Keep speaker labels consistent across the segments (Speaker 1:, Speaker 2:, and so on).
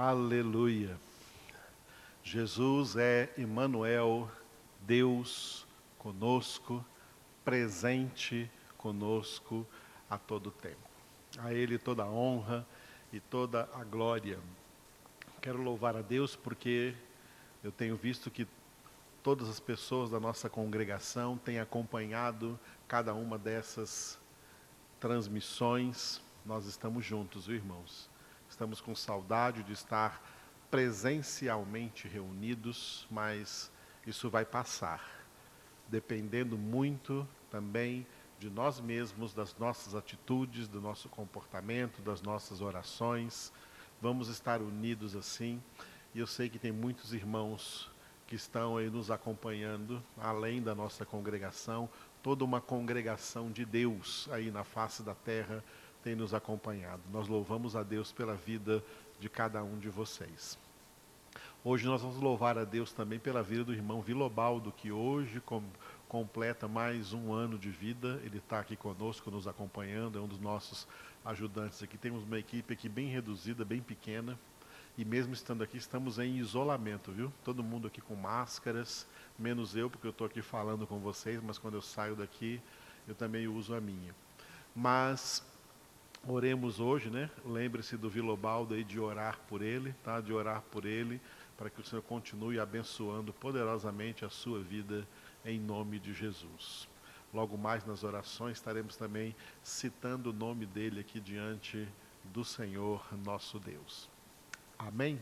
Speaker 1: Aleluia. Jesus é Emmanuel, Deus conosco, presente conosco a todo tempo. A Ele toda a honra e toda a glória. Quero louvar a Deus porque eu tenho visto que todas as pessoas da nossa congregação têm acompanhado cada uma dessas transmissões. Nós estamos juntos, irmãos? Estamos com saudade de estar presencialmente reunidos, mas isso vai passar, dependendo muito também de nós mesmos, das nossas atitudes, do nosso comportamento, das nossas orações. Vamos estar unidos assim. E eu sei que tem muitos irmãos que estão aí nos acompanhando, além da nossa congregação, toda uma congregação de Deus aí na face da terra tem nos acompanhado. Nós louvamos a Deus pela vida de cada um de vocês. Hoje nós vamos louvar a Deus também pela vida do irmão Vilobaldo, que hoje com, completa mais um ano de vida. Ele está aqui conosco, nos acompanhando, é um dos nossos ajudantes aqui. Temos uma equipe aqui bem reduzida, bem pequena. E mesmo estando aqui, estamos em isolamento, viu? Todo mundo aqui com máscaras, menos eu, porque eu estou aqui falando com vocês, mas quando eu saio daqui, eu também uso a minha. Mas Oremos hoje, né? Lembre-se do Vilobaldo aí de orar por ele, tá? De orar por ele, para que o Senhor continue abençoando poderosamente a sua vida em nome de Jesus. Logo mais nas orações estaremos também citando o nome dele aqui diante do Senhor nosso Deus. Amém?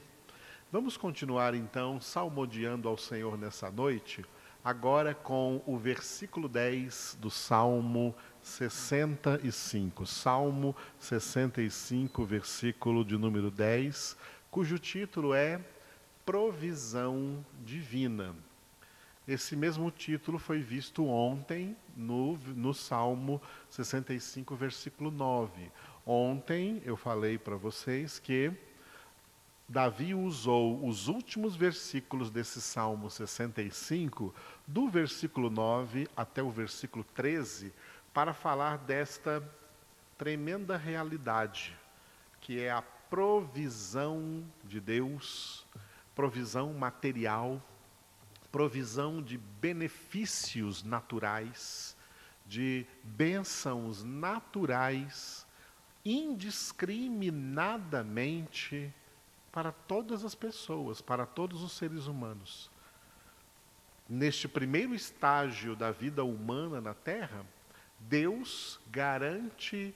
Speaker 1: Vamos continuar então salmodiando ao Senhor nessa noite, agora com o versículo 10 do Salmo 65, Salmo 65, versículo de número 10, cujo título é Provisão Divina. Esse mesmo título foi visto ontem no, no Salmo 65, versículo 9. Ontem eu falei para vocês que Davi usou os últimos versículos desse Salmo 65, do versículo 9 até o versículo 13, para falar desta tremenda realidade, que é a provisão de Deus, provisão material, provisão de benefícios naturais, de bênçãos naturais, indiscriminadamente para todas as pessoas, para todos os seres humanos. Neste primeiro estágio da vida humana na Terra, Deus garante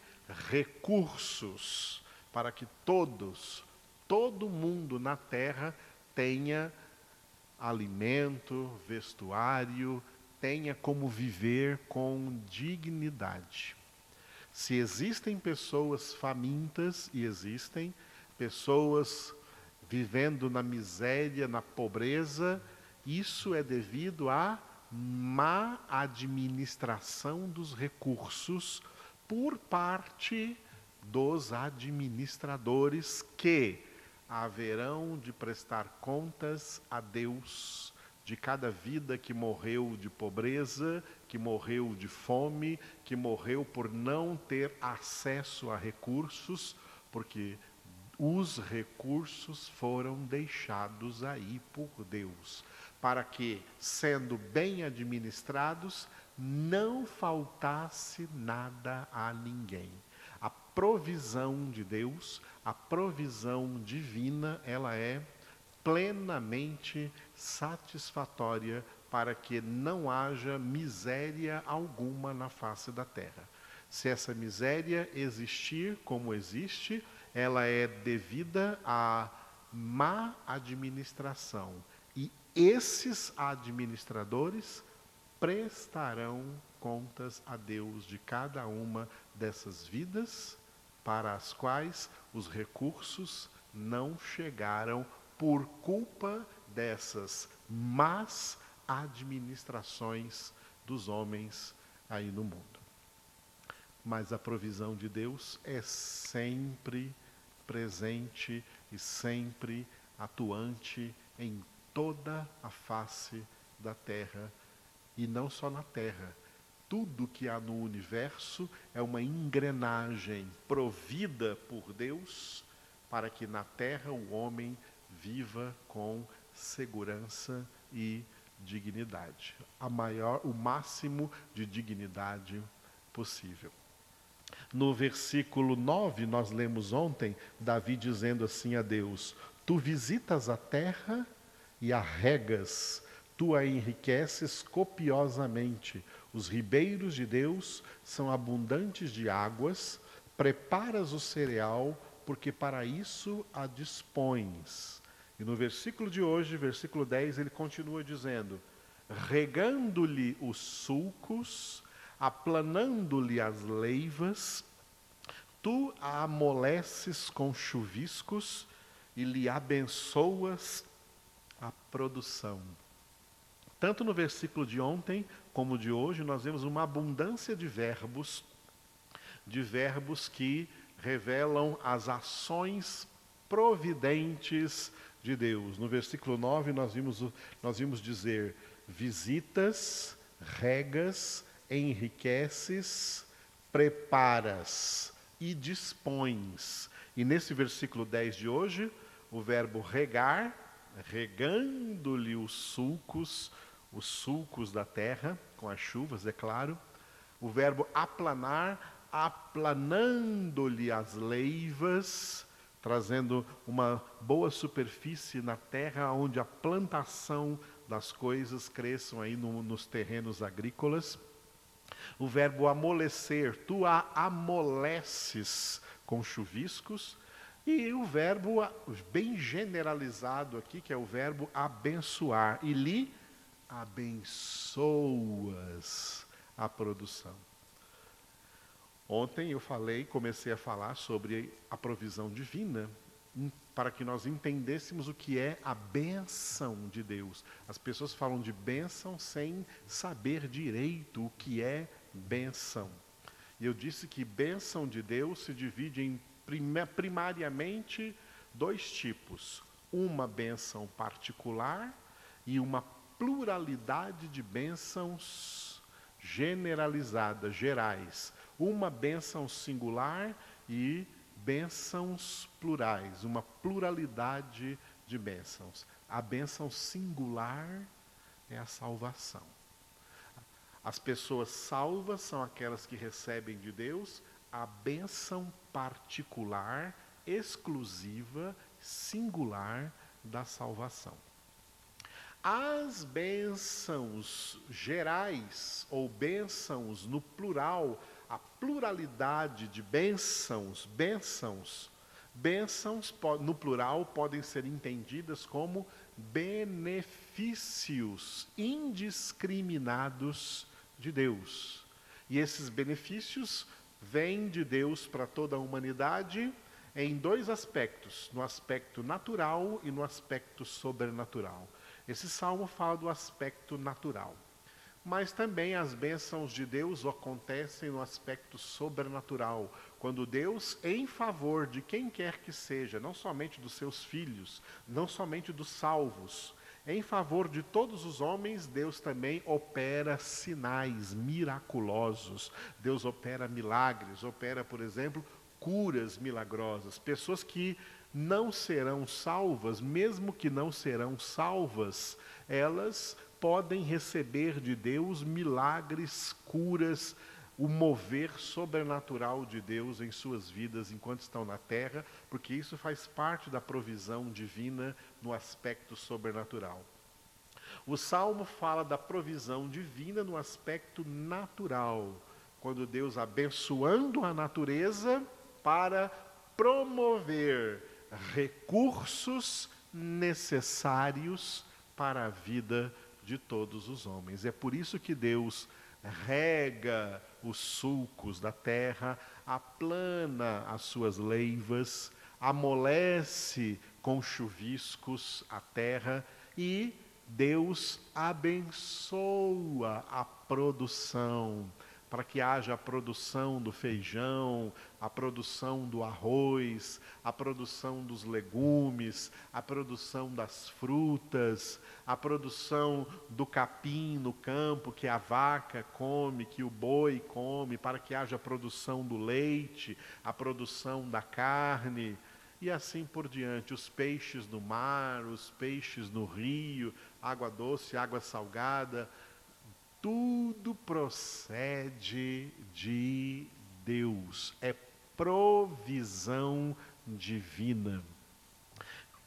Speaker 1: recursos para que todos, todo mundo na terra tenha alimento, vestuário, tenha como viver com dignidade. Se existem pessoas famintas, e existem pessoas vivendo na miséria, na pobreza, isso é devido a má administração dos recursos por parte dos administradores que haverão de prestar contas a Deus de cada vida que morreu de pobreza, que morreu de fome, que morreu por não ter acesso a recursos, porque os recursos foram deixados aí por Deus para que, sendo bem administrados, não faltasse nada a ninguém. A provisão de Deus, a provisão divina, ela é plenamente satisfatória para que não haja miséria alguma na face da terra. Se essa miséria existir como existe, ela é devida à má administração esses administradores prestarão contas a Deus de cada uma dessas vidas para as quais os recursos não chegaram por culpa dessas más administrações dos homens aí no mundo. Mas a provisão de Deus é sempre presente e sempre atuante em toda a face da terra e não só na terra. Tudo que há no universo é uma engrenagem provida por Deus para que na terra o homem viva com segurança e dignidade, a maior, o máximo de dignidade possível. No versículo 9, nós lemos ontem, Davi dizendo assim a Deus: Tu visitas a terra e a regas, tu a enriqueces copiosamente. Os ribeiros de Deus são abundantes de águas, preparas o cereal, porque para isso a dispões. E no versículo de hoje, versículo 10, ele continua dizendo: regando-lhe os sulcos, aplanando-lhe as leivas, tu a amoleces com chuviscos e lhe abençoas a produção. Tanto no versículo de ontem como de hoje, nós vemos uma abundância de verbos, de verbos que revelam as ações providentes de Deus. No versículo 9, nós vimos, nós vimos dizer: visitas, regas, enriqueces, preparas e dispões. E nesse versículo 10 de hoje, o verbo regar, regando-lhe os sulcos, os sulcos da terra, com as chuvas, é claro. O verbo aplanar, aplanando-lhe as leivas, trazendo uma boa superfície na terra onde a plantação das coisas cresçam aí no, nos terrenos agrícolas. O verbo amolecer, tu a amoleces com chuviscos. E o verbo bem generalizado aqui, que é o verbo abençoar. E lhe abençoas a produção. Ontem eu falei, comecei a falar sobre a provisão divina, para que nós entendêssemos o que é a benção de Deus. As pessoas falam de benção sem saber direito o que é benção. E eu disse que benção de Deus se divide em primariamente dois tipos: uma benção particular e uma pluralidade de bênçãos generalizadas, gerais uma bênção singular e bênçãos plurais, uma pluralidade de bênçãos. A bênção singular é a salvação. As pessoas salvas são aquelas que recebem de Deus a bênção particular, exclusiva, singular da salvação. As bênçãos gerais, ou bênçãos no plural, a pluralidade de bênçãos, bênçãos, bênçãos no plural podem ser entendidas como benefícios indiscriminados de Deus. E esses benefícios vêm de Deus para toda a humanidade em dois aspectos, no aspecto natural e no aspecto sobrenatural. Esse salmo fala do aspecto natural mas também as bênçãos de Deus acontecem no aspecto sobrenatural, quando Deus, em favor de quem quer que seja, não somente dos seus filhos, não somente dos salvos, em favor de todos os homens, Deus também opera sinais miraculosos. Deus opera milagres, opera, por exemplo, curas milagrosas. Pessoas que não serão salvas, mesmo que não serão salvas, elas podem receber de Deus milagres, curas, o mover sobrenatural de Deus em suas vidas enquanto estão na terra, porque isso faz parte da provisão divina no aspecto sobrenatural. O salmo fala da provisão divina no aspecto natural, quando Deus abençoando a natureza para promover recursos necessários para a vida de todos os homens. É por isso que Deus rega os sulcos da terra, aplana as suas leivas, amolece com chuviscos a terra e Deus abençoa a produção para que haja a produção do feijão, a produção do arroz, a produção dos legumes, a produção das frutas, a produção do capim no campo que a vaca come, que o boi come, para que haja a produção do leite, a produção da carne. e assim por diante. Os peixes no mar, os peixes no rio, água doce, água salgada, tudo procede de Deus, é provisão divina.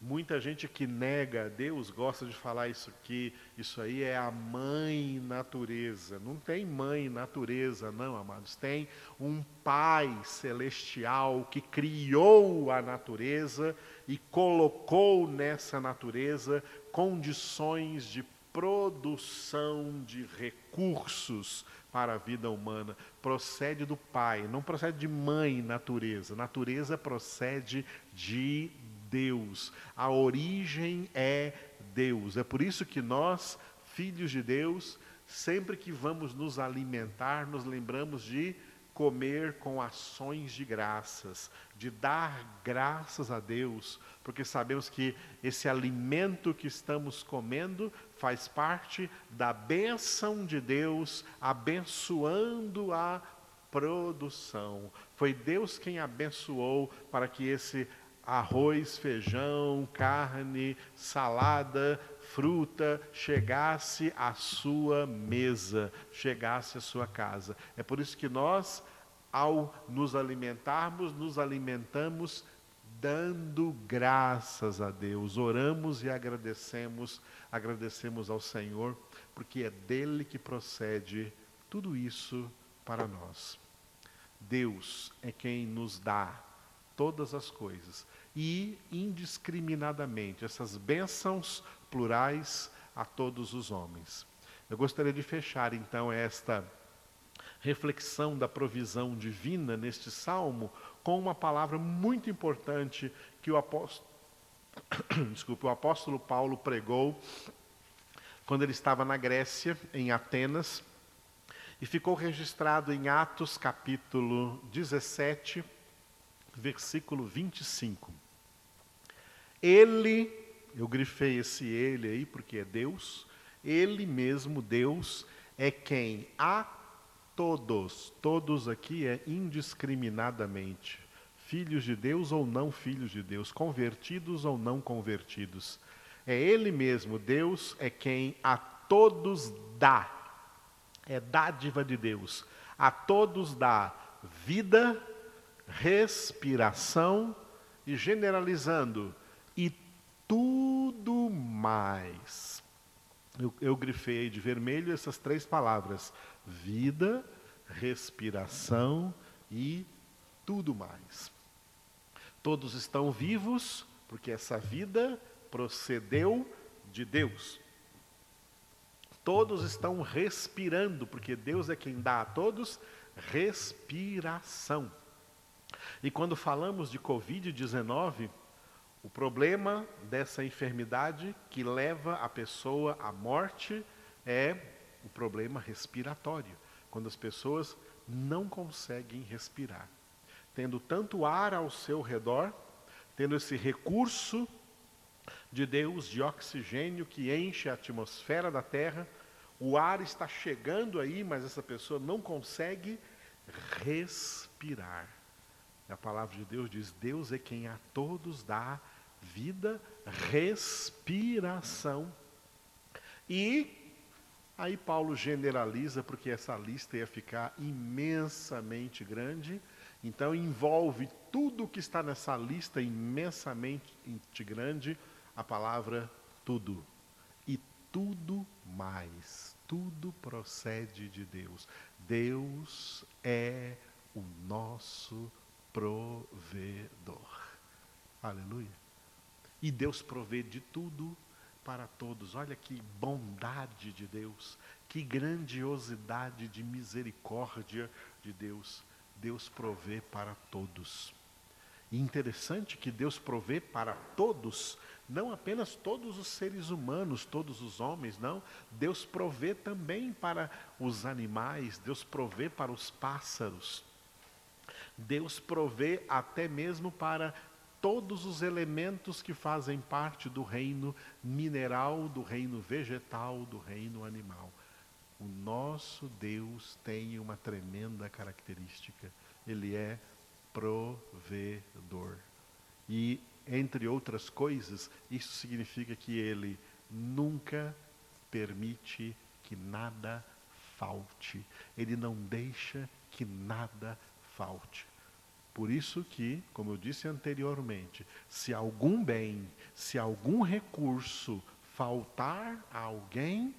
Speaker 1: Muita gente que nega a Deus gosta de falar isso aqui, isso aí é a mãe natureza. Não tem mãe natureza, não, amados. Tem um Pai celestial que criou a natureza e colocou nessa natureza condições de produção de recursos para a vida humana. Procede do Pai, não procede de mãe natureza. Natureza procede de Deus. A origem é Deus. É por isso que nós, filhos de Deus, sempre que vamos nos alimentar, nos lembramos de comer com ações de graças, de dar graças a Deus, porque sabemos que esse alimento que estamos comendo faz parte da bênção de Deus, abençoando a produção. Foi Deus quem abençoou para que esse arroz, feijão, carne, salada, fruta chegasse à sua mesa, chegasse à sua casa. É por isso que nós, ao nos alimentarmos, nos alimentamos dando graças a Deus. Oramos e agradecemos, agradecemos ao Senhor, porque é dele que procede tudo isso para nós. Deus é quem nos dá todas as coisas e indiscriminadamente essas bênçãos plurais a todos os homens. Eu gostaria de fechar então esta reflexão da provisão divina neste salmo com uma palavra muito importante que o apóstolo, desculpe, o apóstolo Paulo pregou quando ele estava na Grécia, em Atenas, e ficou registrado em Atos capítulo 17, versículo 25. Ele, eu grifei esse ele aí porque é Deus, ele mesmo, Deus, é quem? A todos, todos aqui é indiscriminadamente, filhos de Deus ou não filhos de Deus, convertidos ou não convertidos. É Ele mesmo, Deus é quem a todos dá, é dádiva de Deus, a todos dá vida, respiração e generalizando, e tudo mais. Eu, eu grifei de vermelho essas três palavras: vida, respiração e tudo mais. Todos estão vivos porque essa vida procedeu de Deus. Todos estão respirando porque Deus é quem dá a todos respiração. E quando falamos de Covid-19, o problema dessa enfermidade que leva a pessoa à morte é o problema respiratório, quando as pessoas não conseguem respirar. Tendo tanto ar ao seu redor, tendo esse recurso de Deus de oxigênio que enche a atmosfera da Terra, o ar está chegando aí, mas essa pessoa não consegue respirar. A palavra de Deus diz: Deus é quem a todos dá vida, respiração. E aí Paulo generaliza, porque essa lista ia ficar imensamente grande, então envolve tudo que está nessa lista imensamente grande, a palavra tudo. E tudo mais, tudo procede de Deus. Deus é o nosso provedor. Aleluia. E Deus provê de tudo para todos. Olha que bondade de Deus, que grandiosidade de misericórdia de Deus. Deus provê para todos. E interessante que Deus provê para todos, não apenas todos os seres humanos, todos os homens, não. Deus provê também para os animais, Deus provê para os pássaros. Deus provê até mesmo para todos os elementos que fazem parte do reino mineral, do reino vegetal, do reino animal. O nosso Deus tem uma tremenda característica. Ele é provedor. E, entre outras coisas, isso significa que ele nunca permite que nada falte. Ele não deixa que nada falte. Por isso que, como eu disse anteriormente, se algum bem, se algum recurso faltar a alguém,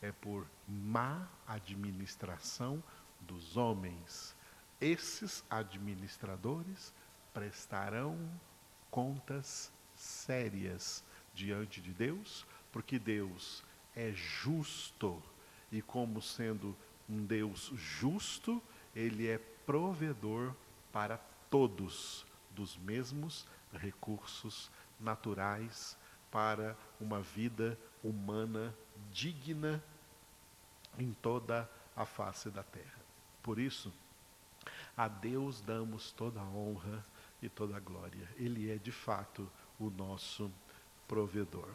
Speaker 1: é por má administração dos homens. Esses administradores prestarão contas sérias diante de Deus, porque Deus é justo e, como sendo um Deus justo, Ele é provedor para todos dos mesmos recursos naturais para uma vida humana digna em toda a face da terra. Por isso, a Deus damos toda a honra e toda a glória. Ele é de fato o nosso provedor.